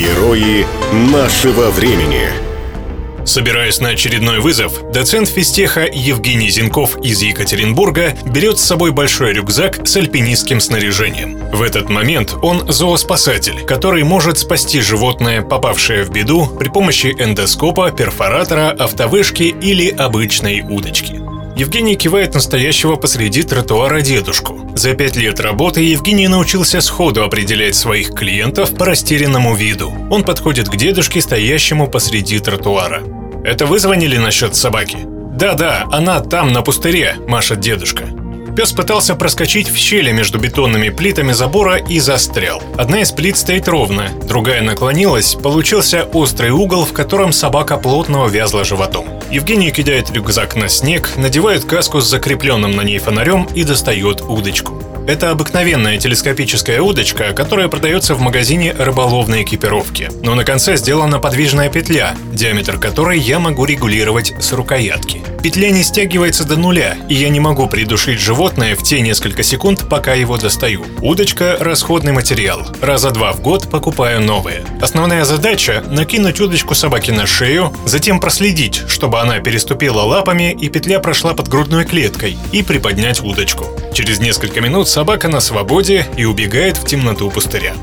Герои нашего времени. Собираясь на очередной вызов, доцент физтеха Евгений Зинков из Екатеринбурга берет с собой большой рюкзак с альпинистским снаряжением. В этот момент он зооспасатель, который может спасти животное, попавшее в беду, при помощи эндоскопа, перфоратора, автовышки или обычной удочки. Евгений кивает настоящего посреди тротуара дедушку. За пять лет работы Евгений научился сходу определять своих клиентов по растерянному виду. Он подходит к дедушке, стоящему посреди тротуара. «Это вы звонили насчет собаки?» «Да-да, она там, на пустыре», – машет дедушка. Пес пытался проскочить в щели между бетонными плитами забора и застрял. Одна из плит стоит ровно, другая наклонилась, получился острый угол, в котором собака плотно увязла животом. Евгений кидает рюкзак на снег, надевает каску с закрепленным на ней фонарем и достает удочку. Это обыкновенная телескопическая удочка, которая продается в магазине рыболовной экипировки. Но на конце сделана подвижная петля, диаметр которой я могу регулировать с рукоятки. Петля не стягивается до нуля, и я не могу придушить животное в те несколько секунд, пока его достаю. Удочка – расходный материал. Раза два в год покупаю новые. Основная задача – накинуть удочку собаке на шею, затем проследить, чтобы она переступила лапами и петля прошла под грудной клеткой, и приподнять удочку. Через несколько минут собака на свободе и убегает в темноту пустыря.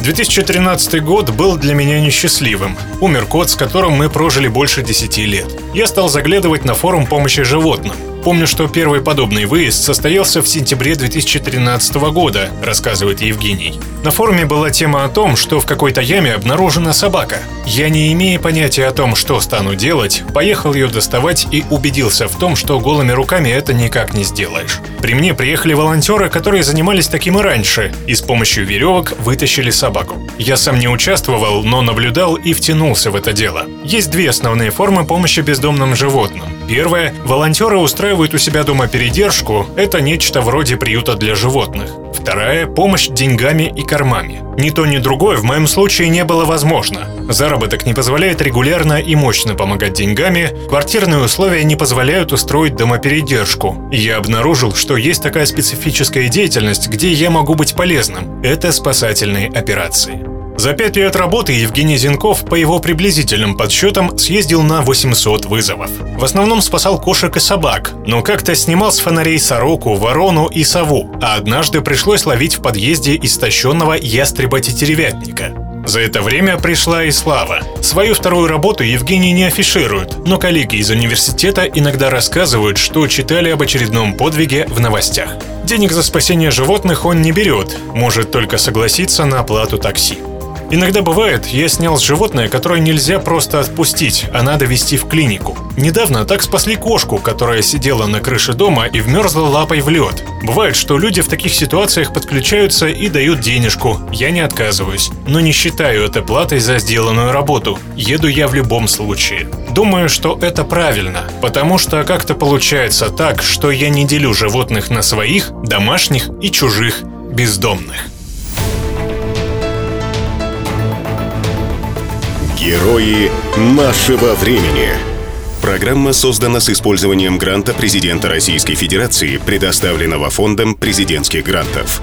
2013 год был для меня несчастливым. Умер кот, с которым мы прожили больше 10 лет. Я стал заглядывать на форум помощи животным. Помню, что первый подобный выезд состоялся в сентябре 2013 года, рассказывает Евгений. На форуме была тема о том, что в какой-то яме обнаружена собака. Я, не имея понятия о том, что стану делать, поехал ее доставать и убедился в том, что голыми руками это никак не сделаешь. При мне приехали волонтеры, которые занимались таким и раньше, и с помощью веревок вытащили собаку. Я сам не участвовал, но наблюдал и втянулся в это дело. Есть две основные формы помощи бездомным животным. Первое. Волонтеры устраивают у себя дома передержку. Это нечто вроде приюта для животных. Вторая – помощь деньгами и кормами. Ни то, ни другое в моем случае не было возможно. Заработок не позволяет регулярно и мощно помогать деньгами, квартирные условия не позволяют устроить домопередержку. Я обнаружил, что есть такая специфическая деятельность, где я могу быть полезным. Это спасательные операции. За пять лет работы Евгений Зинков, по его приблизительным подсчетам, съездил на 800 вызовов. В основном спасал кошек и собак, но как-то снимал с фонарей сороку, ворону и сову, а однажды пришлось ловить в подъезде истощенного ястреба-тетеревятника. За это время пришла и слава. Свою вторую работу Евгений не афиширует, но коллеги из университета иногда рассказывают, что читали об очередном подвиге в новостях. Денег за спасение животных он не берет, может только согласиться на оплату такси. Иногда бывает, я снял животное, которое нельзя просто отпустить, а надо вести в клинику. Недавно так спасли кошку, которая сидела на крыше дома и вмерзла лапой в лед. Бывает, что люди в таких ситуациях подключаются и дают денежку. Я не отказываюсь, но не считаю это платой за сделанную работу. Еду я в любом случае. Думаю, что это правильно, потому что как-то получается так, что я не делю животных на своих, домашних и чужих, бездомных. Герои нашего времени. Программа создана с использованием гранта президента Российской Федерации, предоставленного Фондом президентских грантов.